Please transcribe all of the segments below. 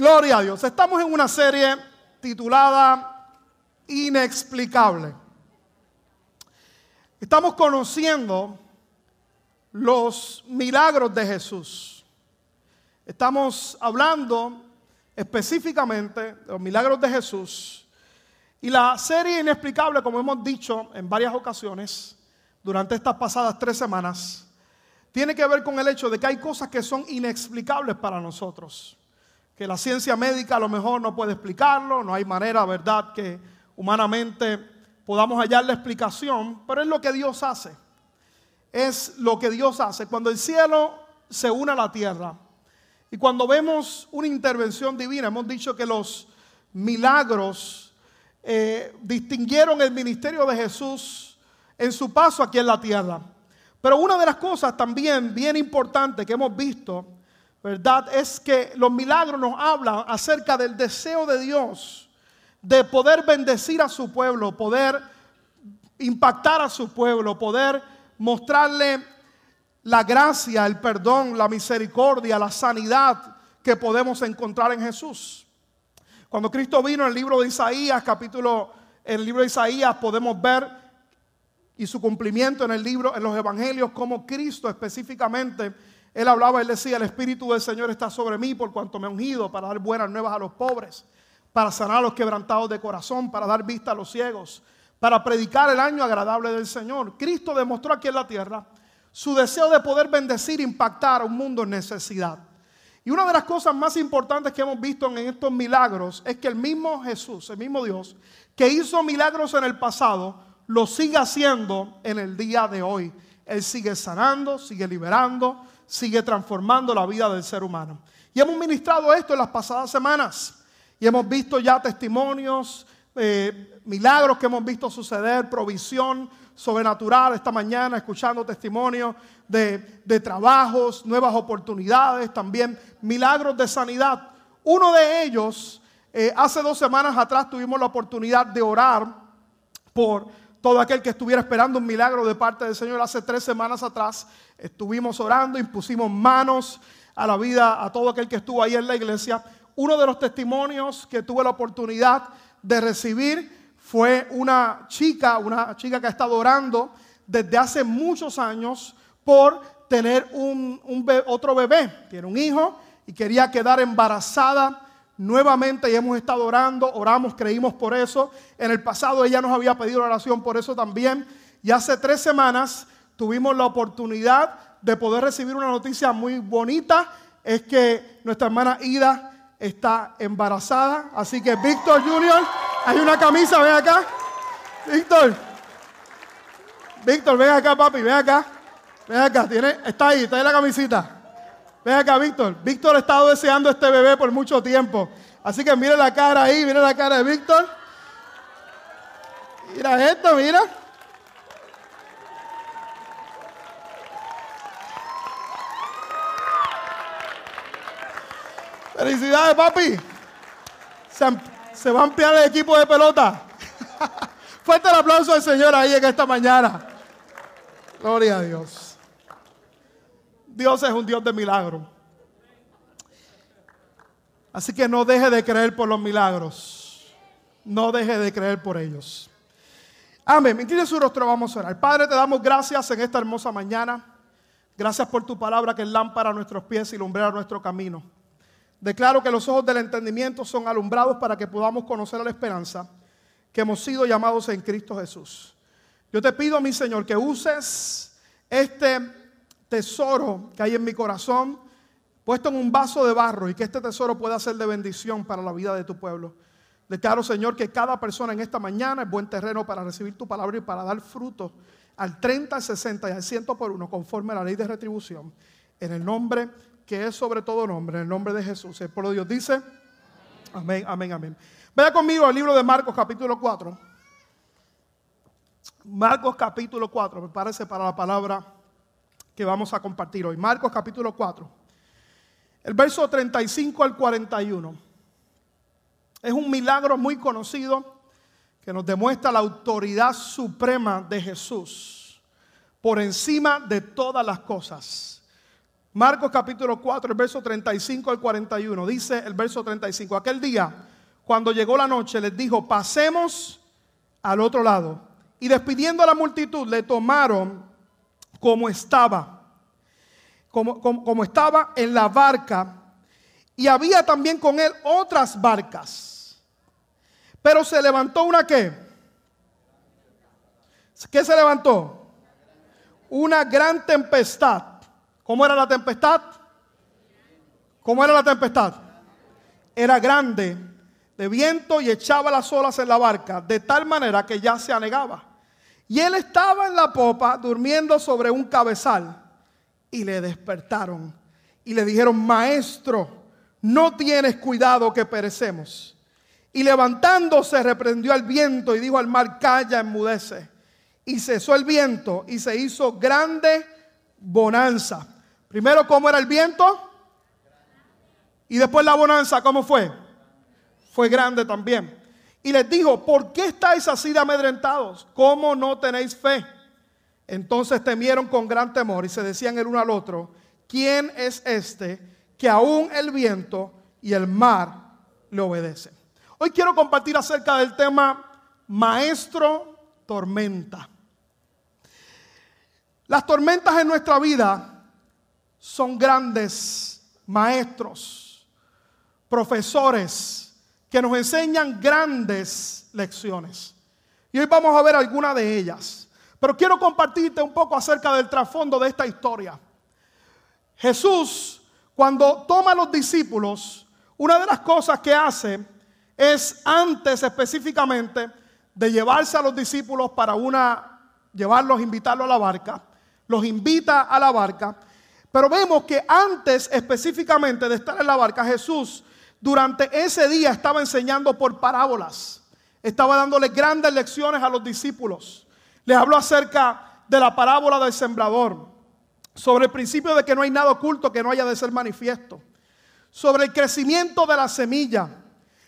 Gloria a Dios. Estamos en una serie titulada Inexplicable. Estamos conociendo los milagros de Jesús. Estamos hablando específicamente de los milagros de Jesús. Y la serie Inexplicable, como hemos dicho en varias ocasiones durante estas pasadas tres semanas, tiene que ver con el hecho de que hay cosas que son inexplicables para nosotros que la ciencia médica a lo mejor no puede explicarlo, no hay manera, ¿verdad?, que humanamente podamos hallar la explicación, pero es lo que Dios hace. Es lo que Dios hace. Cuando el cielo se une a la tierra y cuando vemos una intervención divina, hemos dicho que los milagros eh, distinguieron el ministerio de Jesús en su paso aquí en la tierra. Pero una de las cosas también bien importantes que hemos visto ¿verdad? Es que los milagros nos hablan acerca del deseo de Dios de poder bendecir a su pueblo, poder impactar a su pueblo, poder mostrarle la gracia, el perdón, la misericordia, la sanidad que podemos encontrar en Jesús. Cuando Cristo vino en el libro de Isaías, capítulo, en el libro de Isaías podemos ver y su cumplimiento en el libro, en los evangelios, como Cristo específicamente él hablaba, él decía, el Espíritu del Señor está sobre mí por cuanto me ha ungido para dar buenas nuevas a los pobres, para sanar a los quebrantados de corazón, para dar vista a los ciegos, para predicar el año agradable del Señor. Cristo demostró aquí en la tierra su deseo de poder bendecir, impactar a un mundo en necesidad. Y una de las cosas más importantes que hemos visto en estos milagros es que el mismo Jesús, el mismo Dios, que hizo milagros en el pasado, lo sigue haciendo en el día de hoy. Él sigue sanando, sigue liberando, sigue transformando la vida del ser humano. Y hemos ministrado esto en las pasadas semanas. Y hemos visto ya testimonios, eh, milagros que hemos visto suceder, provisión sobrenatural esta mañana, escuchando testimonios de, de trabajos, nuevas oportunidades, también milagros de sanidad. Uno de ellos, eh, hace dos semanas atrás tuvimos la oportunidad de orar por todo aquel que estuviera esperando un milagro de parte del Señor. Hace tres semanas atrás estuvimos orando, impusimos manos a la vida a todo aquel que estuvo ahí en la iglesia. Uno de los testimonios que tuve la oportunidad de recibir fue una chica, una chica que ha estado orando desde hace muchos años por tener un, otro bebé. Tiene un hijo y quería quedar embarazada nuevamente y hemos estado orando, oramos, creímos por eso. En el pasado ella nos había pedido oración por eso también. Y hace tres semanas tuvimos la oportunidad de poder recibir una noticia muy bonita. Es que nuestra hermana Ida está embarazada. Así que Víctor Junior, hay una camisa, ven acá. Víctor, Víctor, ven acá, papi, ven acá. Ven acá, tiene, está ahí, está ahí la camisita. Ven acá, Víctor. Víctor ha estado deseando este bebé por mucho tiempo. Así que mire la cara ahí, mire la cara de Víctor. Mira esto, mira. Felicidades, papi. Se, va a ampliar el equipo de pelota. Fuerte el aplauso al Señor ahí en esta mañana. Gloria a Dios. Dios es un Dios de milagros. Así que no deje de creer por los milagros. No deje de creer por ellos. Amén. Incline su rostro, vamos a orar. Padre, te damos gracias en esta hermosa mañana. Gracias por tu palabra que es lámpara a nuestros pies y lumbrera nuestro camino. Declaro que los ojos del entendimiento son alumbrados para que podamos conocer la esperanza que hemos sido llamados en Cristo Jesús. Yo te pido, mi Señor, que uses este tesoro que hay en mi corazón puesto en un vaso de barro y que este tesoro pueda ser de bendición para la vida de tu pueblo. Declaro, Señor, que cada persona en esta mañana es buen terreno para recibir tu palabra y para dar fruto al 30, al 60 y al 100 por uno, conforme a la ley de retribución. En el nombre que es sobre todo nombre, en el nombre de Jesús. El pueblo de Dios dice, amén, amén, amén. Vea conmigo al libro de Marcos capítulo 4. Marcos capítulo 4, me parece para la palabra que vamos a compartir hoy. Marcos capítulo 4. El verso 35 al 41. Es un milagro muy conocido que nos demuestra la autoridad suprema de Jesús por encima de todas las cosas. Marcos capítulo 4, el verso 35 al 41. Dice el verso 35. Aquel día, cuando llegó la noche, les dijo, pasemos al otro lado. Y despidiendo a la multitud, le tomaron como estaba, como, como, estaba en la barca. Y había también con él otras barcas. Pero se levantó una qué? ¿Qué se levantó? Una gran tempestad ¿Cómo era la tempestad? ¿Cómo era la tempestad? Era grande de viento y echaba las olas en la barca, de tal manera que ya se anegaba. Y él estaba en la popa durmiendo sobre un cabezal. Y le despertaron y le dijeron, maestro, no tienes cuidado que perecemos. Y levantándose reprendió al viento y dijo al mar, calla, enmudece. Y cesó el viento y se hizo grande bonanza. Primero, ¿cómo era el viento? Y después la bonanza, ¿cómo fue? Fue grande también. Y les dijo, ¿por qué estáis así de amedrentados? ¿Cómo no tenéis fe? Entonces temieron con gran temor y se decían el uno al otro, ¿quién es este que aún el viento y el mar le obedecen? Hoy quiero compartir acerca del tema maestro tormenta. Las tormentas en nuestra vida son grandes maestros, profesores que nos enseñan grandes lecciones. Y hoy vamos a ver alguna de ellas. Pero quiero compartirte un poco acerca del trasfondo de esta historia. Jesús, cuando toma a los discípulos, una de las cosas que hace es antes específicamente de llevarse a los discípulos para una, llevarlos, invitarlos a la barca, los invita a la barca pero vemos que antes específicamente de estar en la barca, Jesús durante ese día estaba enseñando por parábolas. Estaba dándole grandes lecciones a los discípulos. Les habló acerca de la parábola del sembrador, sobre el principio de que no hay nada oculto que no haya de ser manifiesto, sobre el crecimiento de la semilla.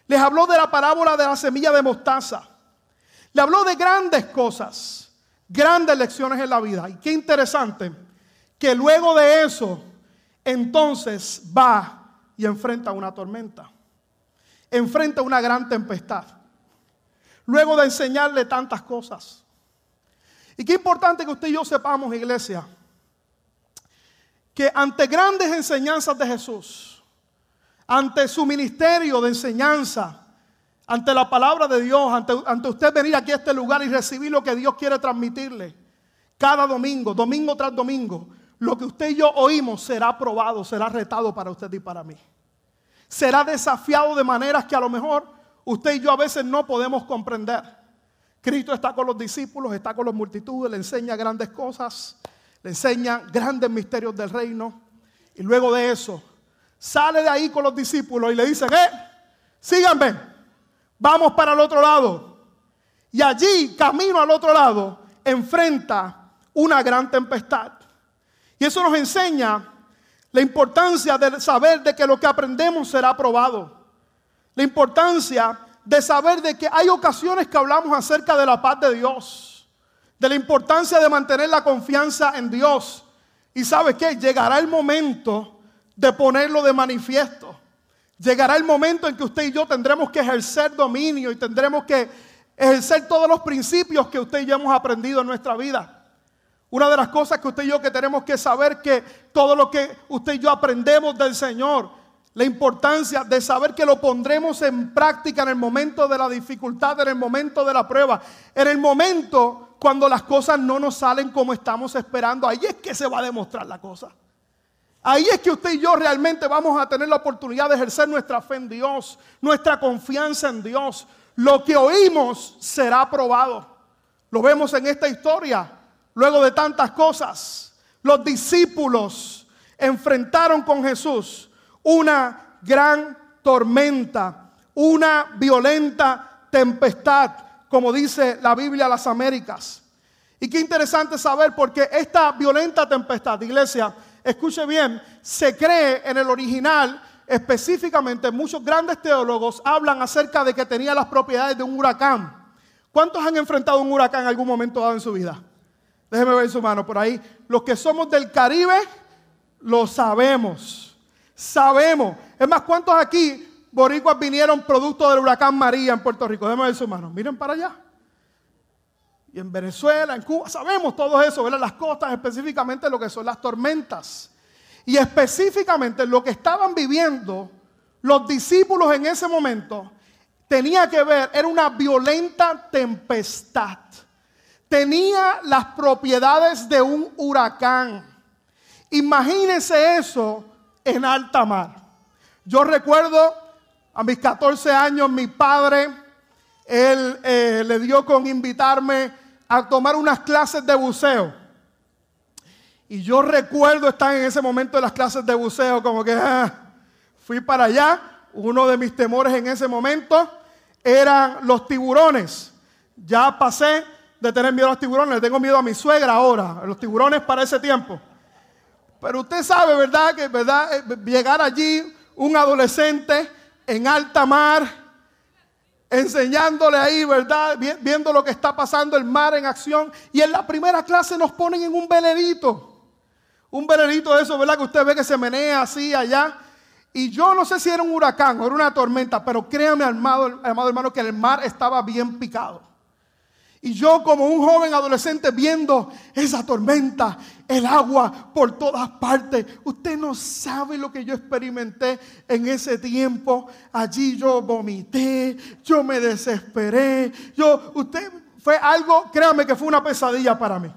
Les habló de la parábola de la semilla de mostaza. Le habló de grandes cosas, grandes lecciones en la vida. Y qué interesante que luego de eso, entonces va y enfrenta una tormenta, enfrenta una gran tempestad, luego de enseñarle tantas cosas. Y qué importante que usted y yo sepamos, iglesia, que ante grandes enseñanzas de Jesús, ante su ministerio de enseñanza, ante la palabra de Dios, ante, ante, usted venir aquí a este lugar y recibir lo que Dios quiere transmitirle, cada domingo, domingo tras domingo, lo que usted y yo oímos será probado, será retado para usted y para mí. Será desafiado de maneras que a lo mejor usted y yo a veces no podemos comprender. Cristo está con los discípulos, está con las multitudes, le enseña grandes cosas, le enseña grandes misterios del reino. Y luego de eso, sale de ahí con los discípulos y le dice, eh, síganme, vamos para el otro lado. Y allí, camino al otro lado, enfrenta una gran tempestad. Y eso nos enseña la importancia de saber de que lo que aprendemos será aprobado. La importancia de saber de que hay ocasiones que hablamos acerca de la paz de Dios. De la importancia de mantener la confianza en Dios. Y sabes qué, llegará el momento de ponerlo de manifiesto. Llegará el momento en que usted y yo tendremos que ejercer dominio y tendremos que ejercer todos los principios que usted y yo hemos aprendido en nuestra vida. Una de las cosas que usted y yo que tenemos que saber que todo lo que usted y yo aprendemos del Señor, la importancia de saber que lo pondremos en práctica en el momento de la dificultad, en el momento de la prueba, en el momento cuando las cosas no nos salen como estamos esperando, ahí es que se va a demostrar la cosa. Ahí es que usted y yo realmente vamos a tener la oportunidad de ejercer nuestra fe en Dios, nuestra confianza en Dios. Lo que oímos será probado. Lo vemos en esta historia. Luego de tantas cosas, los discípulos enfrentaron con Jesús una gran tormenta, una violenta tempestad, como dice la Biblia las Américas. Y qué interesante saber porque esta violenta tempestad, iglesia, escuche bien, se cree en el original, específicamente muchos grandes teólogos hablan acerca de que tenía las propiedades de un huracán. ¿Cuántos han enfrentado un huracán en algún momento dado en su vida? Déjeme ver su mano por ahí. Los que somos del Caribe, Lo sabemos. Sabemos. Es más, ¿cuántos aquí boricuas vinieron producto del huracán María en Puerto Rico? Déjenme ver su mano. Miren para allá. Y en Venezuela, en Cuba, sabemos todo eso, ¿verdad? Las costas, específicamente lo que son las tormentas. Y específicamente lo que estaban viviendo los discípulos en ese momento tenía que ver, era una violenta tempestad. Tenía las propiedades de un huracán. Imagínense eso en alta mar. Yo recuerdo a mis 14 años, mi padre, él eh, le dio con invitarme a tomar unas clases de buceo. Y yo recuerdo estar en ese momento de las clases de buceo como que ah, fui para allá. Uno de mis temores en ese momento eran los tiburones. Ya pasé de tener miedo a los tiburones, le tengo miedo a mi suegra ahora, a los tiburones para ese tiempo. Pero usted sabe, ¿verdad? Que, ¿verdad? Eh, llegar allí un adolescente en alta mar, enseñándole ahí, ¿verdad? Viendo lo que está pasando, el mar en acción. Y en la primera clase nos ponen en un velerito. Un velerito de eso, ¿verdad? Que usted ve que se menea así allá. Y yo no sé si era un huracán o era una tormenta, pero créame, amado, amado hermano, que el mar estaba bien picado. Y yo como un joven adolescente viendo esa tormenta, el agua por todas partes. Usted no sabe lo que yo experimenté en ese tiempo. Allí yo vomité, yo me desesperé. Yo, usted fue algo, créame que fue una pesadilla para mí.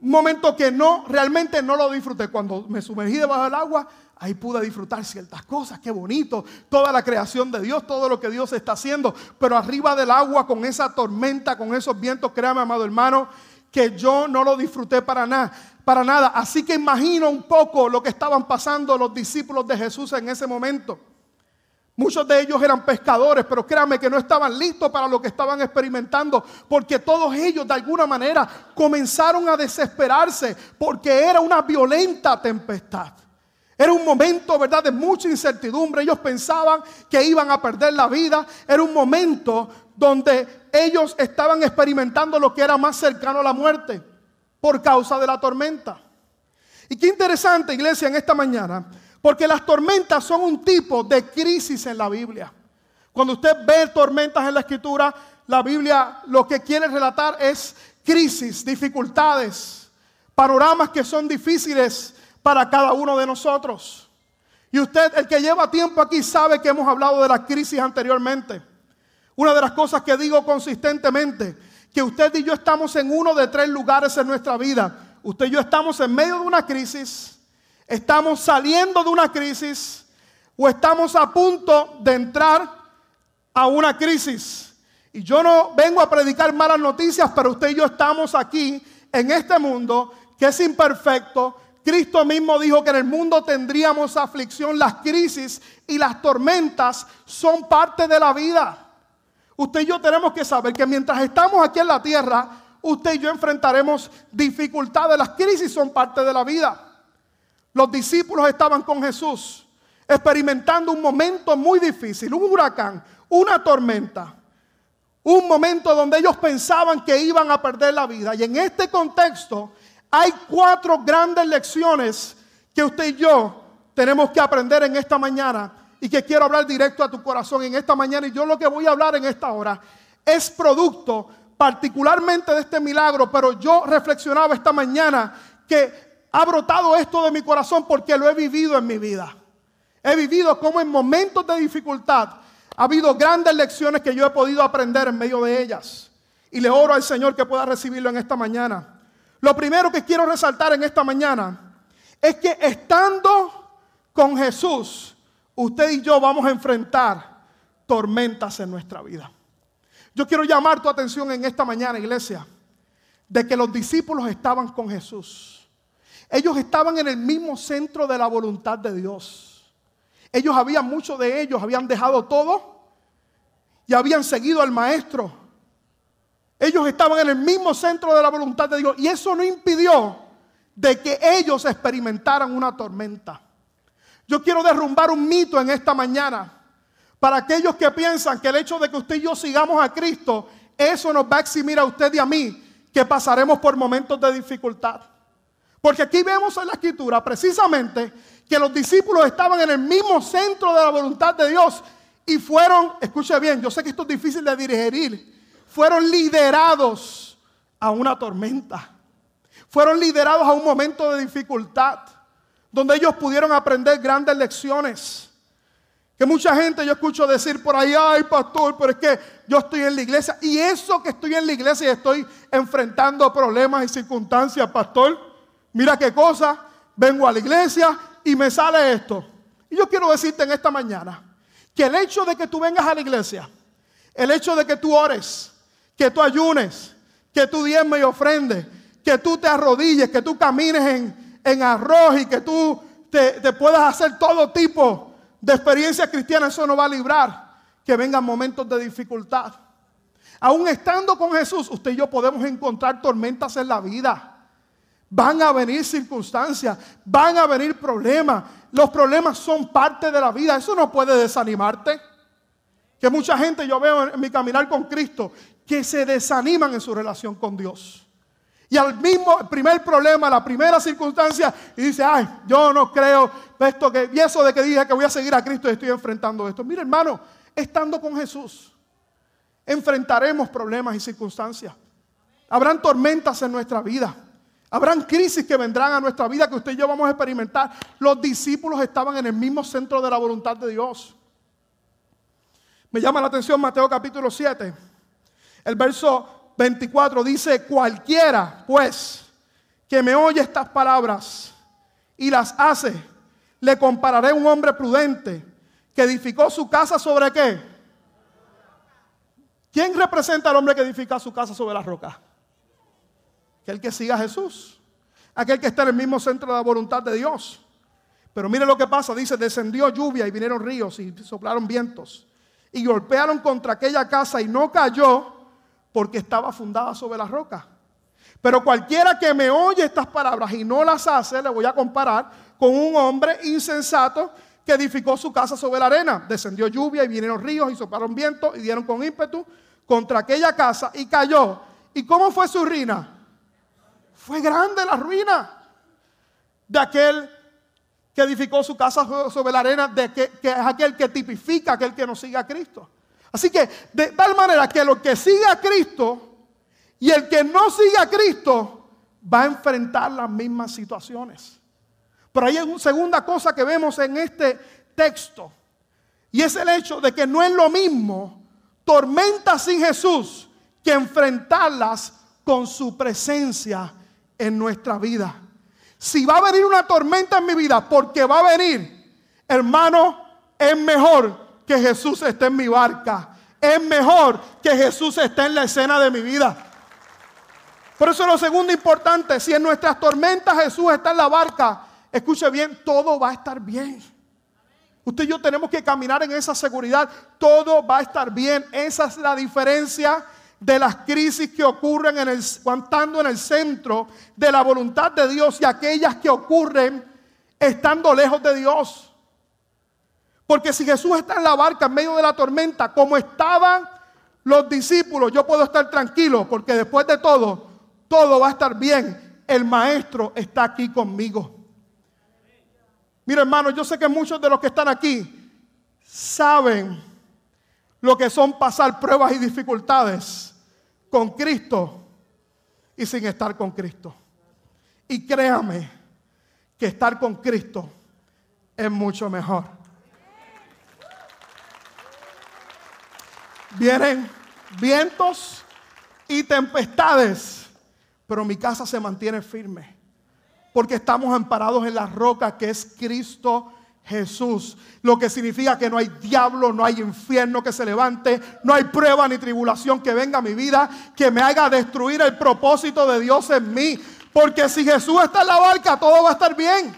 Un momento que no, realmente no lo disfruté. Cuando me sumergí debajo del agua, Ahí pude disfrutar ciertas cosas, qué bonito, toda la creación de Dios, todo lo que Dios está haciendo. Pero arriba del agua, con esa tormenta, con esos vientos, créame, amado hermano, que yo no lo disfruté para nada, para nada. Así que imagino un poco lo que estaban pasando los discípulos de Jesús en ese momento. Muchos de ellos eran pescadores, pero créanme que no estaban listos para lo que estaban experimentando, porque todos ellos de alguna manera comenzaron a desesperarse, porque era una violenta tempestad. Era un momento, ¿verdad?, de mucha incertidumbre. Ellos pensaban que iban a perder la vida. Era un momento donde ellos estaban experimentando lo que era más cercano a la muerte por causa de la tormenta. Y qué interesante, iglesia, en esta mañana, porque las tormentas son un tipo de crisis en la Biblia. Cuando usted ve tormentas en la escritura, la Biblia lo que quiere relatar es crisis, dificultades, panoramas que son difíciles para cada uno de nosotros. Y usted, el que lleva tiempo aquí, sabe que hemos hablado de la crisis anteriormente. Una de las cosas que digo consistentemente, que usted y yo estamos en uno de tres lugares en nuestra vida. Usted y yo estamos en medio de una crisis, estamos saliendo de una crisis o estamos a punto de entrar a una crisis. Y yo no vengo a predicar malas noticias, pero usted y yo estamos aquí en este mundo que es imperfecto, Cristo mismo dijo que en el mundo tendríamos aflicción, las crisis y las tormentas son parte de la vida. Usted y yo tenemos que saber que mientras estamos aquí en la tierra, usted y yo enfrentaremos dificultades. Las crisis son parte de la vida. Los discípulos estaban con Jesús, experimentando un momento muy difícil, un huracán, una tormenta. Un momento donde ellos pensaban que iban a perder la vida. Y en este contexto, hay cuatro grandes lecciones que usted y yo tenemos que aprender en esta mañana y que quiero hablar directo a tu corazón en esta mañana. Y yo lo que voy a hablar en esta hora es producto particularmente de este milagro, pero yo reflexionaba esta mañana que ha brotado esto de mi corazón porque lo he vivido en mi vida. He vivido como en momentos de dificultad ha habido grandes lecciones que yo he podido aprender en medio de ellas. Y le oro al Señor que pueda recibirlo en esta mañana. Lo primero que quiero resaltar en esta mañana es que estando con Jesús, usted y yo vamos a enfrentar tormentas en nuestra vida. Yo quiero llamar tu atención en esta mañana, iglesia, de que los discípulos estaban con Jesús. Ellos estaban en el mismo centro de la voluntad de Dios. Ellos habían, muchos de ellos habían dejado todo y habían seguido al maestro ellos estaban en el mismo centro de la voluntad de Dios y eso no impidió de que ellos experimentaran una tormenta. Yo quiero derrumbar un mito en esta mañana para aquellos que piensan que el hecho de que usted y yo sigamos a Cristo, eso nos va a eximir a usted y a mí que pasaremos por momentos de dificultad. Porque aquí vemos en la escritura precisamente que los discípulos estaban en el mismo centro de la voluntad de Dios y fueron, escuche bien, yo sé que esto es difícil de digerir, fueron liderados a una tormenta. Fueron liderados a un momento de dificultad, donde ellos pudieron aprender grandes lecciones. Que mucha gente yo escucho decir por ahí, ay pastor, pero es que yo estoy en la iglesia. Y eso que estoy en la iglesia y estoy enfrentando problemas y circunstancias, pastor, mira qué cosa, vengo a la iglesia y me sale esto. Y yo quiero decirte en esta mañana que el hecho de que tú vengas a la iglesia, el hecho de que tú ores, que tú ayunes, que tú diezmes y ofrendes, que tú te arrodilles, que tú camines en, en arroz y que tú te, te puedas hacer todo tipo de experiencia cristiana, eso no va a librar que vengan momentos de dificultad. Aún estando con Jesús, usted y yo podemos encontrar tormentas en la vida. Van a venir circunstancias, van a venir problemas. Los problemas son parte de la vida. Eso no puede desanimarte. Que mucha gente yo veo en mi caminar con Cristo que se desaniman en su relación con Dios. Y al mismo primer problema, la primera circunstancia, y dice, ay, yo no creo esto que, y eso de que dije que voy a seguir a Cristo y estoy enfrentando esto. Mire, hermano, estando con Jesús, enfrentaremos problemas y circunstancias. Habrán tormentas en nuestra vida. Habrán crisis que vendrán a nuestra vida que usted y yo vamos a experimentar. Los discípulos estaban en el mismo centro de la voluntad de Dios. Me llama la atención Mateo capítulo 7. El verso 24 dice, cualquiera pues que me oye estas palabras y las hace, le compararé a un hombre prudente que edificó su casa sobre qué? ¿Quién representa al hombre que edifica su casa sobre la roca? Aquel que siga a Jesús, aquel que está en el mismo centro de la voluntad de Dios. Pero mire lo que pasa, dice, descendió lluvia y vinieron ríos y soplaron vientos y golpearon contra aquella casa y no cayó porque estaba fundada sobre la roca. Pero cualquiera que me oye estas palabras y no las hace, le voy a comparar con un hombre insensato que edificó su casa sobre la arena. Descendió lluvia y vinieron ríos y soplaron viento y dieron con ímpetu contra aquella casa y cayó. ¿Y cómo fue su ruina? Fue grande la ruina de aquel que edificó su casa sobre la arena, de que, que es aquel que tipifica aquel que no sigue a Cristo. Así que de tal manera que lo que sigue a Cristo y el que no sigue a Cristo va a enfrentar las mismas situaciones. Pero hay una segunda cosa que vemos en este texto. Y es el hecho de que no es lo mismo tormentas sin Jesús que enfrentarlas con su presencia en nuestra vida. Si va a venir una tormenta en mi vida, porque va a venir, hermano, es mejor que Jesús esté en mi barca. Es mejor que Jesús esté en la escena de mi vida. Por eso lo segundo importante, si en nuestras tormentas Jesús está en la barca, escuche bien, todo va a estar bien. Usted y yo tenemos que caminar en esa seguridad, todo va a estar bien. Esa es la diferencia de las crisis que ocurren en en el centro de la voluntad de Dios y aquellas que ocurren estando lejos de Dios. Porque si Jesús está en la barca en medio de la tormenta, como estaban los discípulos, yo puedo estar tranquilo, porque después de todo, todo va a estar bien. El maestro está aquí conmigo. Mira, hermano, yo sé que muchos de los que están aquí saben lo que son pasar pruebas y dificultades con Cristo y sin estar con Cristo. Y créame que estar con Cristo es mucho mejor. Vienen vientos y tempestades, pero mi casa se mantiene firme. Porque estamos amparados en la roca que es Cristo Jesús. Lo que significa que no hay diablo, no hay infierno que se levante, no hay prueba ni tribulación que venga a mi vida que me haga destruir el propósito de Dios en mí. Porque si Jesús está en la barca, todo va a estar bien.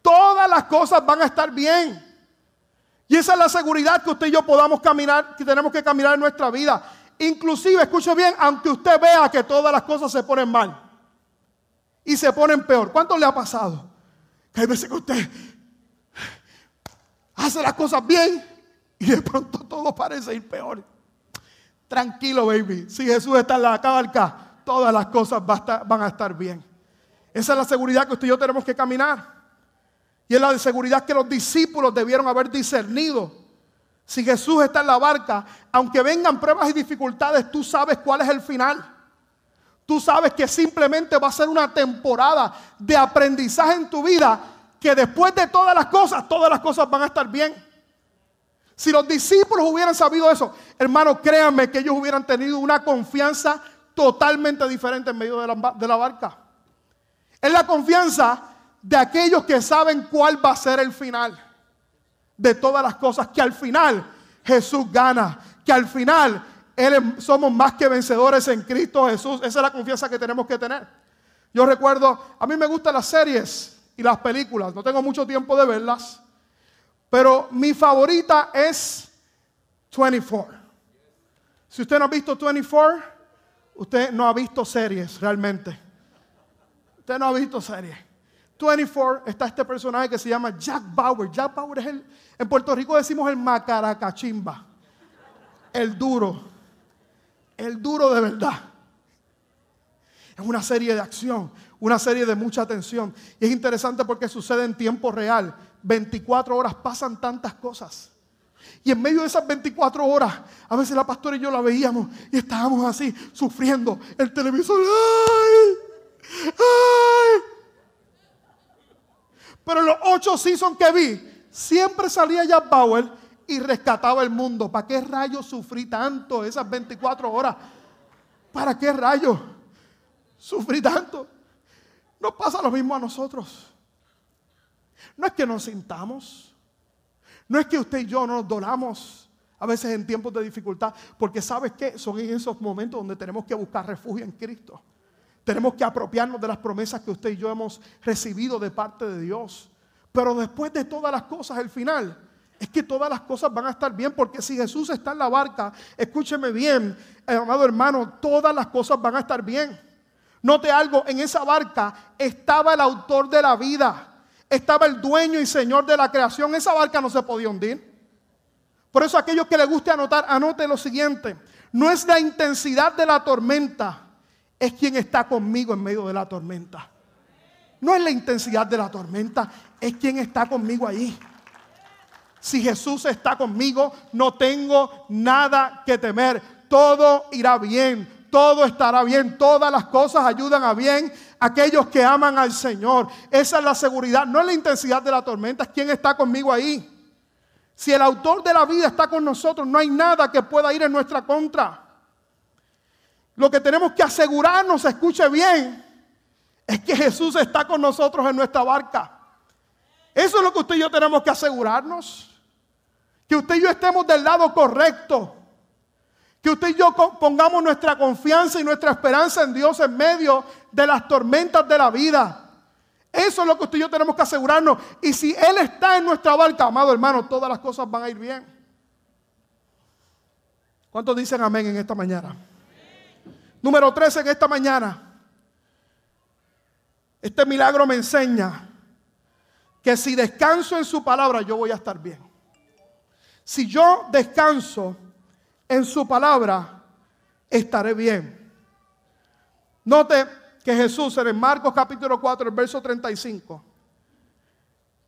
Todas las cosas van a estar bien. Y esa es la seguridad que usted y yo podamos caminar, que tenemos que caminar en nuestra vida. Inclusive, escuche bien, aunque usted vea que todas las cosas se ponen mal y se ponen peor. ¿Cuánto le ha pasado? Que hay veces que usted hace las cosas bien y de pronto todo parece ir peor. Tranquilo, baby. Si Jesús está en la cabalca, todas las cosas van a estar bien. Esa es la seguridad que usted y yo tenemos que caminar. Y es la seguridad que los discípulos debieron haber discernido. Si Jesús está en la barca, aunque vengan pruebas y dificultades, tú sabes cuál es el final. Tú sabes que simplemente va a ser una temporada de aprendizaje en tu vida, que después de todas las cosas, todas las cosas van a estar bien. Si los discípulos hubieran sabido eso, hermano, créanme que ellos hubieran tenido una confianza totalmente diferente en medio de la, de la barca. Es la confianza de aquellos que saben cuál va a ser el final de todas las cosas, que al final Jesús gana, que al final somos más que vencedores en Cristo Jesús. Esa es la confianza que tenemos que tener. Yo recuerdo, a mí me gustan las series y las películas, no tengo mucho tiempo de verlas, pero mi favorita es 24. Si usted no ha visto 24, usted no ha visto series realmente. Usted no ha visto series. 24 está este personaje que se llama Jack Bauer. Jack Bauer es el, en Puerto Rico decimos el macaracachimba, el duro, el duro de verdad. Es una serie de acción, una serie de mucha atención. Y es interesante porque sucede en tiempo real. 24 horas pasan tantas cosas. Y en medio de esas 24 horas, a veces la pastora y yo la veíamos y estábamos así, sufriendo. El televisor, ¡ay! ¡ay! Pero los ocho seasons que vi, siempre salía Jack Bauer y rescataba el mundo. ¿Para qué rayos sufrí tanto esas 24 horas? ¿Para qué rayos sufrí tanto? No pasa lo mismo a nosotros. No es que nos sintamos. No es que usted y yo nos dolamos a veces en tiempos de dificultad, porque sabes que son en esos momentos donde tenemos que buscar refugio en Cristo. Tenemos que apropiarnos de las promesas que usted y yo hemos recibido de parte de Dios. Pero después de todas las cosas, el final es que todas las cosas van a estar bien, porque si Jesús está en la barca, escúcheme bien, eh, amado hermano, todas las cosas van a estar bien. Note algo, en esa barca estaba el autor de la vida, estaba el dueño y señor de la creación, esa barca no se podía hundir. Por eso aquellos que les guste anotar, anote lo siguiente, no es la intensidad de la tormenta, es quien está conmigo en medio de la tormenta. No es la intensidad de la tormenta, es quien está conmigo ahí. Si Jesús está conmigo, no tengo nada que temer. Todo irá bien, todo estará bien, todas las cosas ayudan a bien aquellos que aman al Señor. Esa es la seguridad, no es la intensidad de la tormenta, es quien está conmigo ahí. Si el autor de la vida está con nosotros, no hay nada que pueda ir en nuestra contra. Lo que tenemos que asegurarnos, escuche bien, es que Jesús está con nosotros en nuestra barca. Eso es lo que usted y yo tenemos que asegurarnos. Que usted y yo estemos del lado correcto. Que usted y yo pongamos nuestra confianza y nuestra esperanza en Dios en medio de las tormentas de la vida. Eso es lo que usted y yo tenemos que asegurarnos. Y si Él está en nuestra barca, amado hermano, todas las cosas van a ir bien. ¿Cuántos dicen amén en esta mañana? Número 13 en esta mañana. Este milagro me enseña que si descanso en su palabra, yo voy a estar bien. Si yo descanso en su palabra, estaré bien. Note que Jesús en Marcos capítulo 4, el verso 35,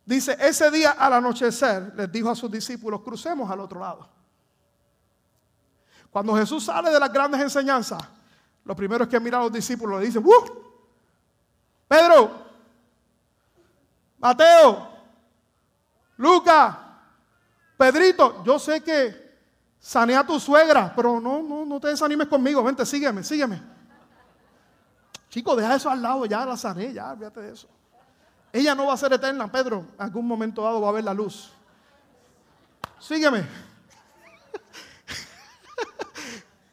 dice, ese día al anochecer les dijo a sus discípulos, crucemos al otro lado. Cuando Jesús sale de las grandes enseñanzas, lo primero es que mira a los discípulos le dicen, ¡Uh! Pedro, Mateo, Lucas, Pedrito, yo sé que sané a tu suegra, pero no, no, no te desanimes conmigo, vente, sígueme, sígueme. Chico, deja eso al lado, ya la sané, ya, fíjate de eso. Ella no va a ser eterna, Pedro, en algún momento dado va a ver la luz. Sígueme.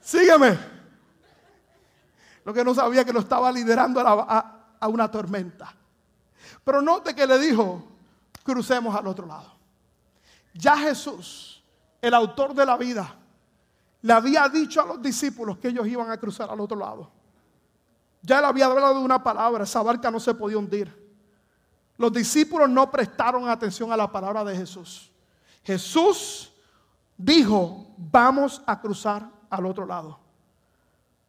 sígueme. Lo que no sabía que lo estaba liderando a, una tormenta. Pero note que le dijo, crucemos al otro lado. Ya Jesús, el autor de la vida, le había dicho a los discípulos que ellos iban a cruzar al otro lado. Ya él había hablado de una palabra, esa barca no se podía hundir. Los discípulos no prestaron atención a la palabra de Jesús. Jesús dijo, vamos a cruzar al otro lado.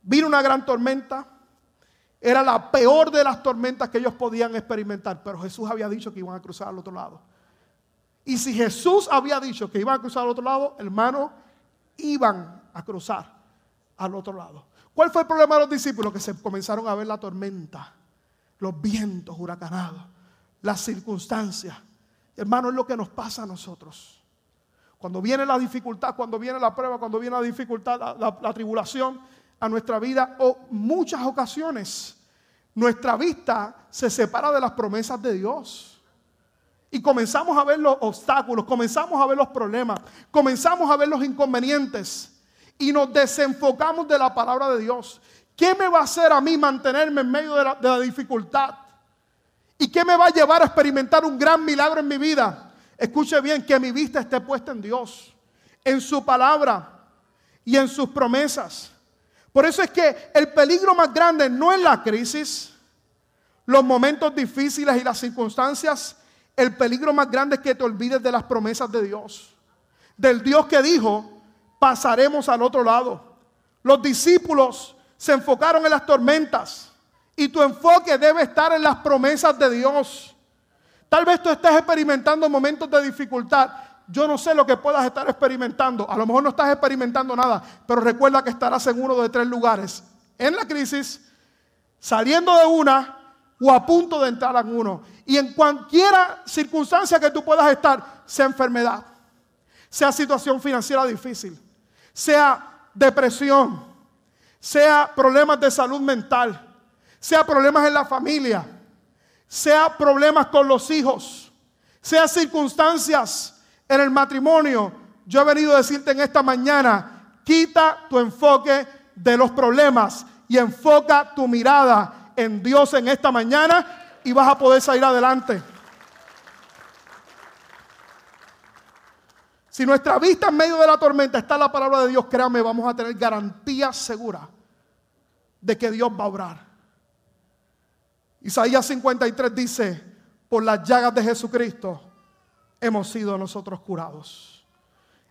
Vino una gran tormenta. Era la peor de las tormentas que ellos podían experimentar, pero Jesús había dicho que iban a cruzar al otro lado. Y si Jesús había dicho que iban a cruzar al otro lado, hermano, iban a cruzar al otro lado. ¿Cuál fue el problema de los discípulos? Que se comenzaron a ver la tormenta, los vientos huracanados, las circunstancias. Hermano, es lo que nos pasa a nosotros. Cuando viene la dificultad, cuando viene la prueba, cuando viene la dificultad, la, tribulación a nuestra vida, o muchas ocasiones, nuestra vista se separa de las promesas de Dios. Y comenzamos a ver los obstáculos, comenzamos a ver los problemas, comenzamos a ver los inconvenientes y nos desenfocamos de la palabra de Dios. ¿Qué me va a hacer a mí mantenerme en medio de la, dificultad? ¿Y qué me va a llevar a experimentar un gran milagro en mi vida? Escuche bien, que mi vista esté puesta en Dios, en su palabra y en sus promesas. Por eso es que el peligro más grande no es la crisis, los momentos difíciles y las circunstancias. El peligro más grande es que te olvides de las promesas de Dios. Del Dios que dijo, pasaremos al otro lado. Los discípulos se enfocaron en las tormentas y tu enfoque debe estar en las promesas de Dios. Tal vez tú estés experimentando momentos de dificultad. Yo no sé lo que puedas estar experimentando. A lo mejor no estás experimentando nada, pero recuerda que estarás en uno de tres lugares. En la crisis, saliendo de una o a punto de entrar en uno. Y en cualquiera circunstancia que tú puedas estar, sea enfermedad, sea situación financiera difícil, sea depresión, sea problemas de salud mental, sea problemas en la familia, sea problemas con los hijos, sea circunstancias en el matrimonio. Yo he venido a decirte en esta mañana, quita tu enfoque de los problemas y enfoca tu mirada en Dios en esta mañana y vas a poder salir adelante. Si nuestra vista en medio de la tormenta está la palabra de Dios, créame, vamos a tener garantía segura de que Dios va a obrar. Isaías 53 dice, por las llagas de Jesucristo hemos sido nosotros curados.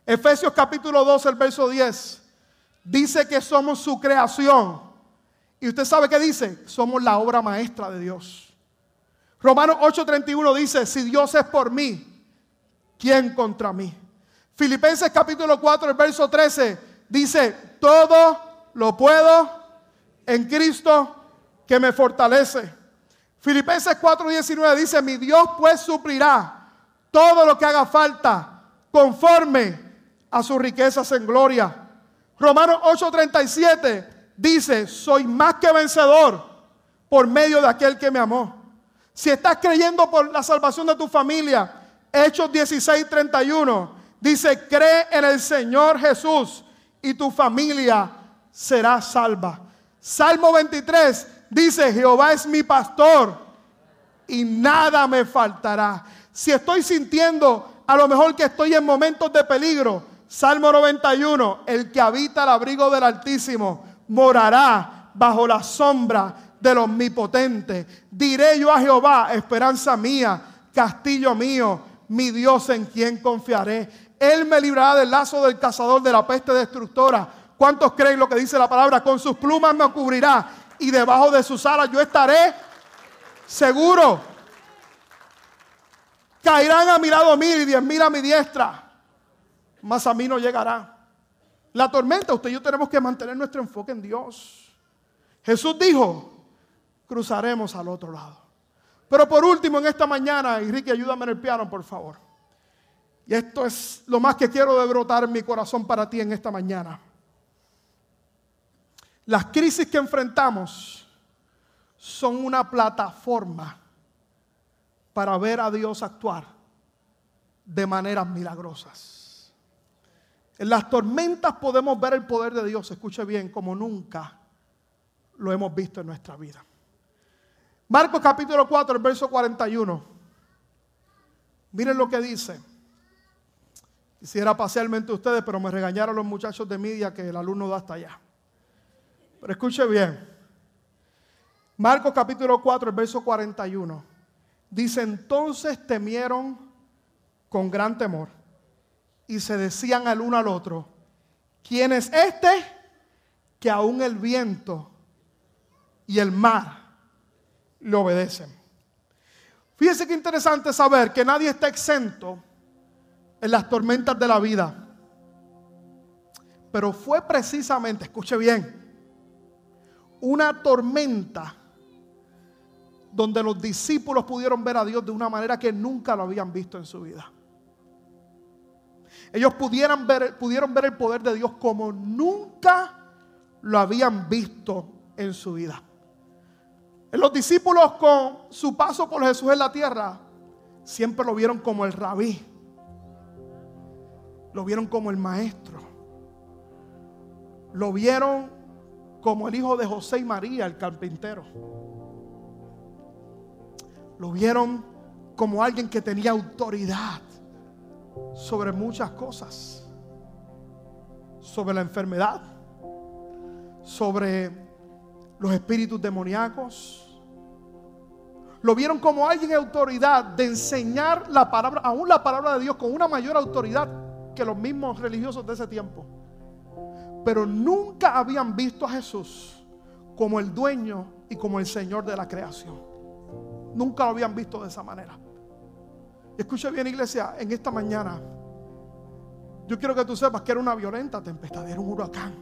Efesios capítulo 2, el verso 10, dice que somos su creación. Y usted sabe qué dice, somos la obra maestra de Dios. Romanos 8:31 dice, si Dios es por mí, ¿quién contra mí? Filipenses capítulo 4, el verso 13 dice, todo lo puedo en Cristo que me fortalece. Filipenses 4:19 dice, mi Dios pues suplirá todo lo que haga falta conforme a sus riquezas en gloria. Romanos 8:37 dice, soy más que vencedor por medio de aquel que me amó. Si estás creyendo por la salvación de tu familia, Hechos 16:31 Dice, cree en el Señor Jesús y tu familia será salva. Salmo 23 dice, Jehová es mi pastor y nada me faltará. Si estoy sintiendo a lo mejor que estoy en momentos de peligro, Salmo 91, el que habita el abrigo del Altísimo morará bajo la sombra del Omnipotente. Diré yo a Jehová, esperanza mía, castillo mío, mi Dios en quien confiaré. Él me librará del lazo del cazador de la peste destructora. ¿Cuántos creen lo que dice la palabra? Con sus plumas me cubrirá y debajo de sus alas yo estaré seguro. Caerán a mi lado mil y diez mil a mi diestra, mas a mí no llegará. La tormenta, usted y yo tenemos que mantener nuestro enfoque en Dios. Jesús dijo, cruzaremos al otro lado. Pero por último, en esta mañana, Enrique, ayúdame en el piano, por favor. Y esto es lo más que quiero de brotar en mi corazón para ti en esta mañana. Las crisis que enfrentamos son una plataforma para ver a Dios actuar de maneras milagrosas. En las tormentas podemos ver el poder de Dios, escuche bien, como nunca lo hemos visto en nuestra vida. Marcos capítulo 4, el verso 41. Miren lo que dice. Quisiera parcialmente ustedes, pero me regañaron los muchachos de media que el alumno da hasta allá. Pero escuche bien. Marcos capítulo 4, el verso 41. Dice, entonces temieron con gran temor y se decían al uno al otro, ¿quién es este que aún el viento y el mar le obedecen. Fíjense qué interesante saber que nadie está exento en las tormentas de la vida. Pero fue precisamente, escuche bien, una tormenta donde los discípulos pudieron ver a Dios de una manera que nunca lo habían visto en su vida. Ellos pudieron ver, el poder de Dios como nunca lo habían visto en su vida. Los discípulos con su paso por Jesús en la tierra siempre lo vieron como el rabí. Lo vieron como el maestro. Lo vieron como el hijo de José y María, el carpintero. Lo vieron como alguien que tenía autoridad sobre muchas cosas. Sobre la enfermedad, sobre los espíritus demoníacos. Lo vieron como alguien de autoridad de enseñar la palabra, aún la palabra de Dios, con una mayor autoridad que los mismos religiosos de ese tiempo pero nunca habían visto a Jesús como el dueño y como el Señor de la creación. Nunca lo habían visto de esa manera. Escucha bien, iglesia, en esta mañana, yo quiero que tú sepas que era una violenta tempestad, era un huracán.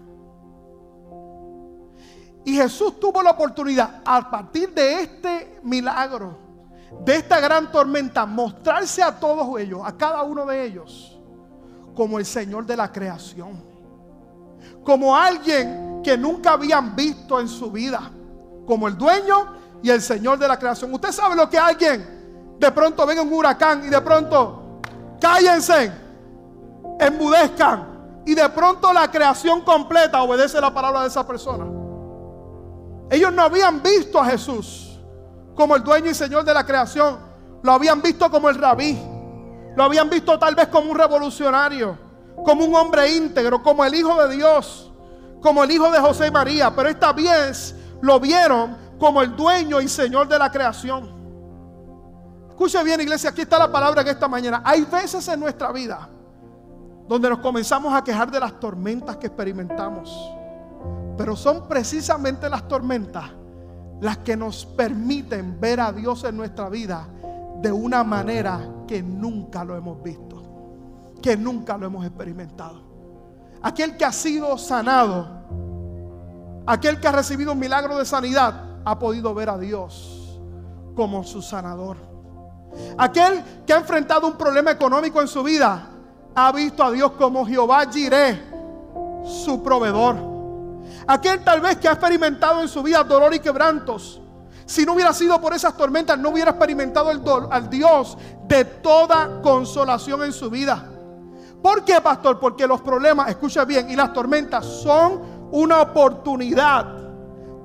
Y Jesús tuvo la oportunidad, a partir de este milagro, de esta gran tormenta, mostrarse a todos ellos, a cada uno de ellos, como el Señor de la creación como alguien que nunca habían visto en su vida, como el dueño y el Señor de la creación. Usted sabe lo que alguien de pronto venga un huracán y de pronto cállense, enmudezcan y de pronto la creación completa obedece la palabra de esa persona. Ellos no habían visto a Jesús como el dueño y Señor de la creación, lo habían visto como el rabí, lo habían visto tal vez como un revolucionario como un hombre íntegro, como el Hijo de Dios, como el Hijo de José y María, pero esta vez lo vieron como el dueño y Señor de la creación. Escuche bien, iglesia, aquí está la palabra que esta mañana. Hay veces en nuestra vida donde nos comenzamos a quejar de las tormentas que experimentamos, pero son precisamente las tormentas las que nos permiten ver a Dios en nuestra vida de una manera que nunca lo hemos visto que nunca lo hemos experimentado. Aquel que ha sido sanado, aquel que ha recibido un milagro de sanidad, ha podido ver a Dios como su sanador. Aquel que ha enfrentado un problema económico en su vida, ha visto a Dios como Jehová Jireh, su proveedor. Aquel tal vez que ha experimentado en su vida dolor y quebrantos, si no hubiera sido por esas tormentas, no hubiera experimentado el al Dios de toda consolación en su vida. ¿Por qué, pastor? Porque los problemas, escucha bien, y las tormentas son una oportunidad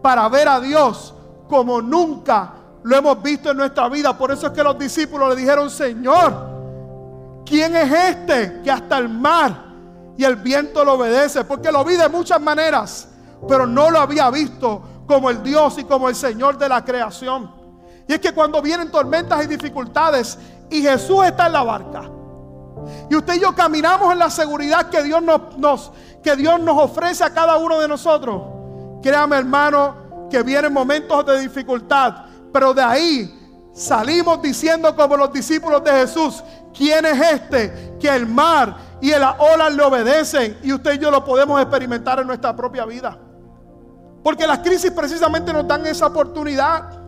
para ver a Dios como nunca lo hemos visto en nuestra vida. Por eso es que los discípulos le dijeron, Señor, ¿quién es este que hasta el mar y el viento lo obedece? Porque lo vi de muchas maneras, pero no lo había visto como el Dios y como el Señor de la creación. Y es que cuando vienen tormentas y dificultades y Jesús está en la barca, y usted y yo caminamos en la seguridad que Dios nos, que Dios nos ofrece a cada uno de nosotros. Créame, hermano, que vienen momentos de dificultad, pero de ahí salimos diciendo como los discípulos de Jesús, ¿quién es este que el mar y las olas le obedecen? Y usted y yo lo podemos experimentar en nuestra propia vida. Porque las crisis precisamente nos dan esa oportunidad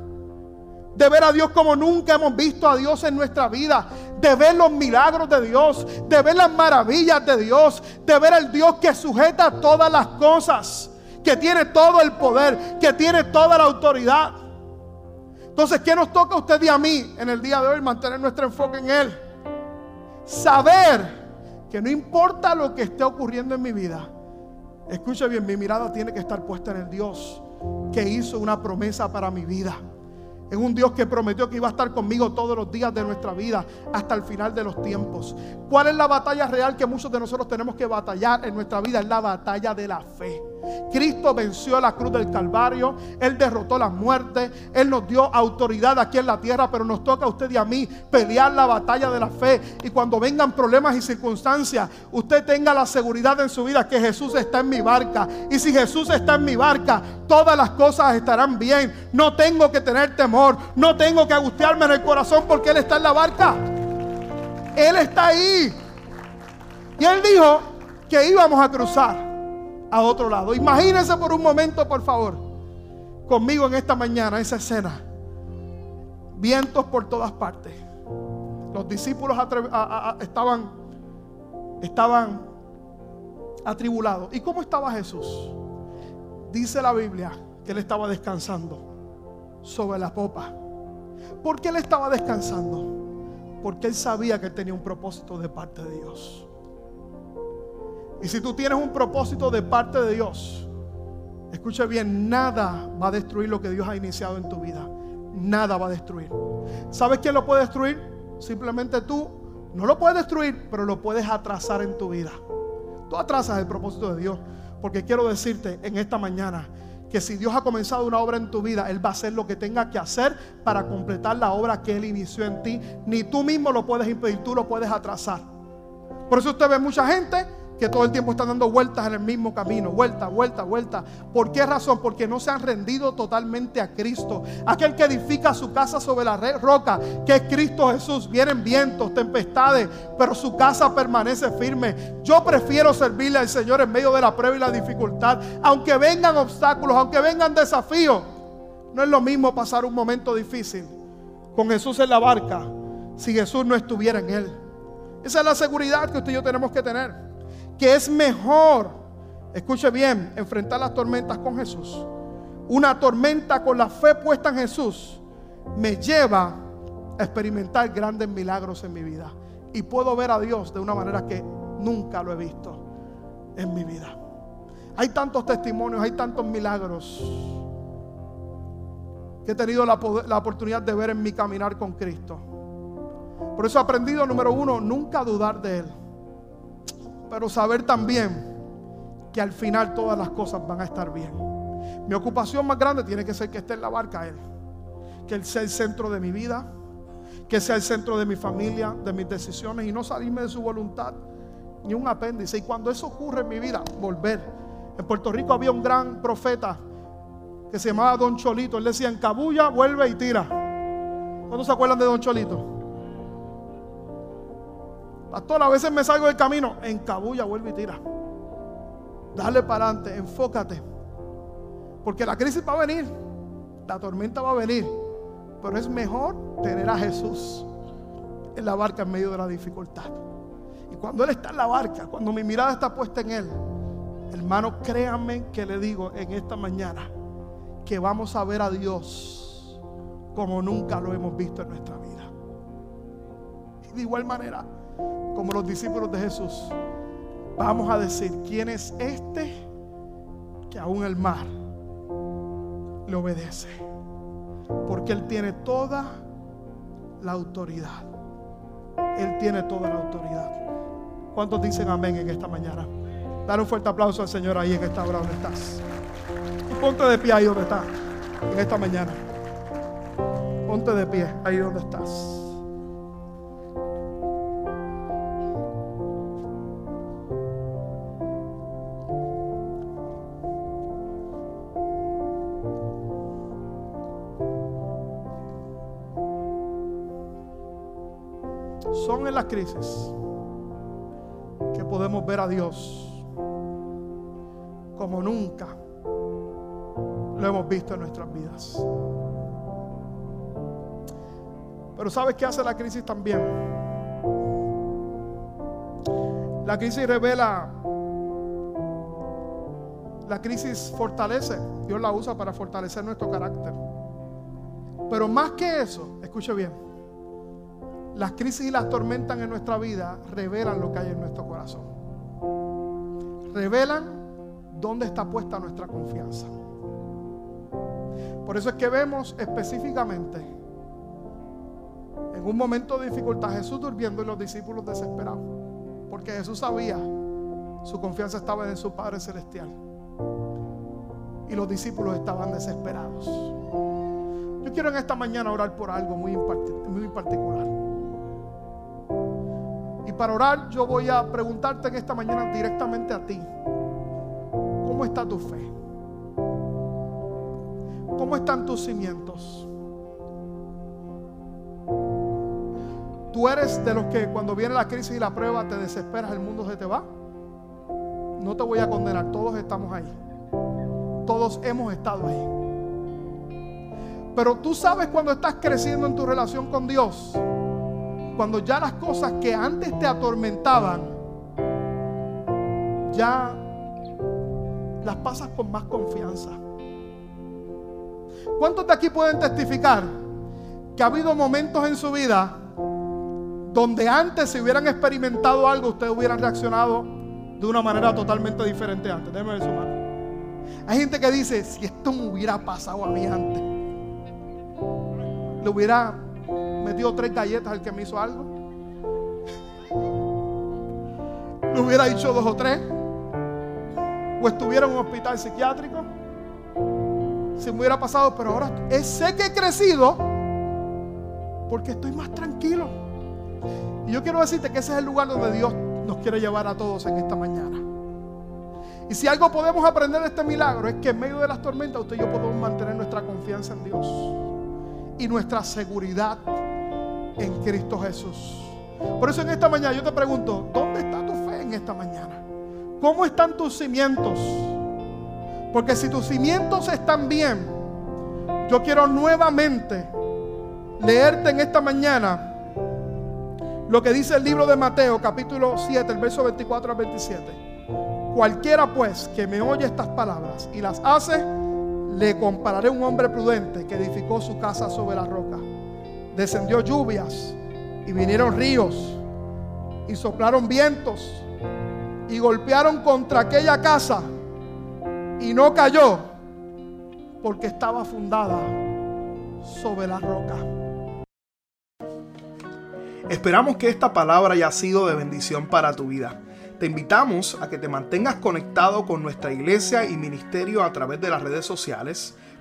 de ver a Dios como nunca hemos visto a Dios en nuestra vida, de ver los milagros de Dios, de ver las maravillas de Dios, de ver al Dios que sujeta todas las cosas, que tiene todo el poder, que tiene toda la autoridad. Entonces, ¿qué nos toca a usted y a mí en el día de hoy? Mantener nuestro enfoque en Él. Saber que no importa lo que esté ocurriendo en mi vida, escuche bien, mi mirada tiene que estar puesta en el Dios que hizo una promesa para mi vida. Es un Dios que prometió que iba a estar conmigo todos los días de nuestra vida hasta el final de los tiempos. ¿Cuál es la batalla real que muchos de nosotros tenemos que batallar en nuestra vida? Es la batalla de la fe. Cristo venció la cruz del Calvario, Él derrotó la muerte, Él nos dio autoridad aquí en la tierra, pero nos toca a usted y a mí pelear la batalla de la fe. Y cuando vengan problemas y circunstancias, usted tenga la seguridad en su vida que Jesús está en mi barca. Y si Jesús está en mi barca, todas las cosas estarán bien. No tengo que tener temor no tengo que angustiarme en el corazón porque Él está en la barca. Él está ahí. Y Él dijo que íbamos a cruzar a otro lado. Imagínense por un momento, por favor, conmigo en esta mañana, esa escena. Vientos por todas partes. Los discípulos estaban, estaban atribulados. ¿Y cómo estaba Jesús? Dice la Biblia que él estaba descansando sobre la popa. ¿Por qué él estaba descansando? Porque él sabía que tenía un propósito de parte de Dios. Y si tú tienes un propósito de parte de Dios, escuche bien, nada va a destruir lo que Dios ha iniciado en tu vida. Nada va a destruir. ¿Sabes quién lo puede destruir? Simplemente tú. No lo puedes destruir, pero lo puedes atrasar en tu vida. Tú atrasas el propósito de Dios. Porque quiero decirte en esta mañana que si Dios ha comenzado una obra en tu vida, Él va a hacer lo que tenga que hacer para completar la obra que Él inició en ti. Ni tú mismo lo puedes impedir, tú lo puedes atrasar. Por eso usted ve mucha gente que todo el tiempo están dando vueltas en el mismo camino, vuelta, vuelta, vuelta. ¿Por qué razón? Porque no se han rendido totalmente a Cristo. Aquel que edifica su casa sobre la roca, que es Cristo Jesús. Vienen vientos, tempestades, pero su casa permanece firme. Yo prefiero servirle al Señor en medio de la prueba y la dificultad. Aunque vengan obstáculos, aunque vengan desafíos. No es lo mismo pasar un momento difícil con Jesús en la barca si Jesús no estuviera en él. Esa es la seguridad que usted y yo tenemos que tener que es mejor, escuche bien, enfrentar las tormentas con Jesús. Una tormenta con la fe puesta en Jesús me lleva a experimentar grandes milagros en mi vida. Y puedo ver a Dios de una manera que nunca lo he visto en mi vida. Hay tantos testimonios, hay tantos milagros que he tenido la, la, oportunidad de ver en mi caminar con Cristo. Por eso he aprendido, número uno, nunca dudar de Él. Pero saber también que al final todas las cosas van a estar bien. Mi ocupación más grande tiene que ser que esté en la barca Él. Que Él sea el centro de mi vida. Que sea el centro de mi familia, de mis decisiones y no salirme de su voluntad. Ni un apéndice. Y cuando eso ocurre en mi vida, volver. En Puerto Rico había un gran profeta que se llamaba Don Cholito. Él decía, en cabulla, vuelve y tira. ¿Cuándo se acuerdan de Don Cholito? Pastor, a veces me salgo del camino. Encabulla, vuelve y tira. Dale para adelante, enfócate. Porque la crisis va a venir. La tormenta va a venir. Pero es mejor tener a Jesús en la barca en medio de la dificultad. Y cuando Él está en la barca, cuando mi mirada está puesta en Él, hermano, créanme que le digo en esta mañana que vamos a ver a Dios como nunca lo hemos visto en nuestra vida. Y de igual manera, como los discípulos de Jesús, vamos a decir, ¿quién es este que aún el mar le obedece? Porque Él tiene toda la autoridad. Él tiene toda la autoridad. ¿Cuántos dicen amén en esta mañana? Dar un fuerte aplauso al Señor ahí en esta hora donde estás. Y ponte de pie ahí donde estás, en esta mañana. Ponte de pie ahí donde estás. Crisis que podemos ver a Dios como nunca lo hemos visto en nuestras vidas. Pero ¿sabes qué hace la crisis también? La crisis revela, la crisis fortalece, Dios la usa para fortalecer nuestro carácter. Pero más que eso, escuche bien, las crisis y las tormentas en nuestra vida revelan lo que hay en nuestro corazón. Revelan dónde está puesta nuestra confianza. Por eso es que vemos específicamente en un momento de dificultad Jesús durmiendo y los discípulos desesperados. Porque Jesús sabía, su confianza estaba en su Padre Celestial. Y los discípulos estaban desesperados. Yo quiero en esta mañana orar por algo muy, muy particular para orar, yo voy a preguntarte en esta mañana directamente a ti. ¿Cómo está tu fe? ¿Cómo están tus cimientos? Tú eres de los que cuando viene la crisis y la prueba te desesperas, el mundo se te va. No te voy a condenar, todos estamos ahí. Todos hemos estado ahí. Pero tú sabes cuando estás creciendo en tu relación con Dios cuando ya las cosas que antes te atormentaban, ya las pasas con más confianza. ¿Cuántos de aquí pueden testificar que ha habido momentos en su vida donde antes si hubieran experimentado algo, ustedes hubieran reaccionado de una manera totalmente diferente antes? Déjenme ver su mano. Hay gente que dice, si esto me hubiera pasado a mí antes, le hubiera metido tres galletas al que me hizo algo. Le hubiera dicho dos o tres. O estuviera en un hospital psiquiátrico. Si me hubiera pasado, pero ahora sé que he crecido porque estoy más tranquilo. Y yo quiero decirte que ese es el lugar donde Dios nos quiere llevar a todos en esta mañana. Y si algo podemos aprender de este milagro es que en medio de las tormentas usted y yo podemos mantener nuestra confianza en Dios y nuestra seguridad en Cristo Jesús. Por eso en esta mañana yo te pregunto, ¿dónde está tu fe en esta mañana? ¿Cómo están tus cimientos? Porque si tus cimientos están bien, yo quiero nuevamente leerte en esta mañana lo que dice el libro de Mateo capítulo 7, el verso 24 al 27. Cualquiera pues que me oye estas palabras y las hace, le compararé a un hombre prudente que edificó su casa sobre la roca. Descendió lluvias y vinieron ríos y soplaron vientos y golpearon contra aquella casa y no cayó porque estaba fundada sobre la roca. Esperamos que esta palabra haya sido de bendición para tu vida. Te invitamos a que te mantengas conectado con nuestra iglesia y ministerio a través de las redes sociales.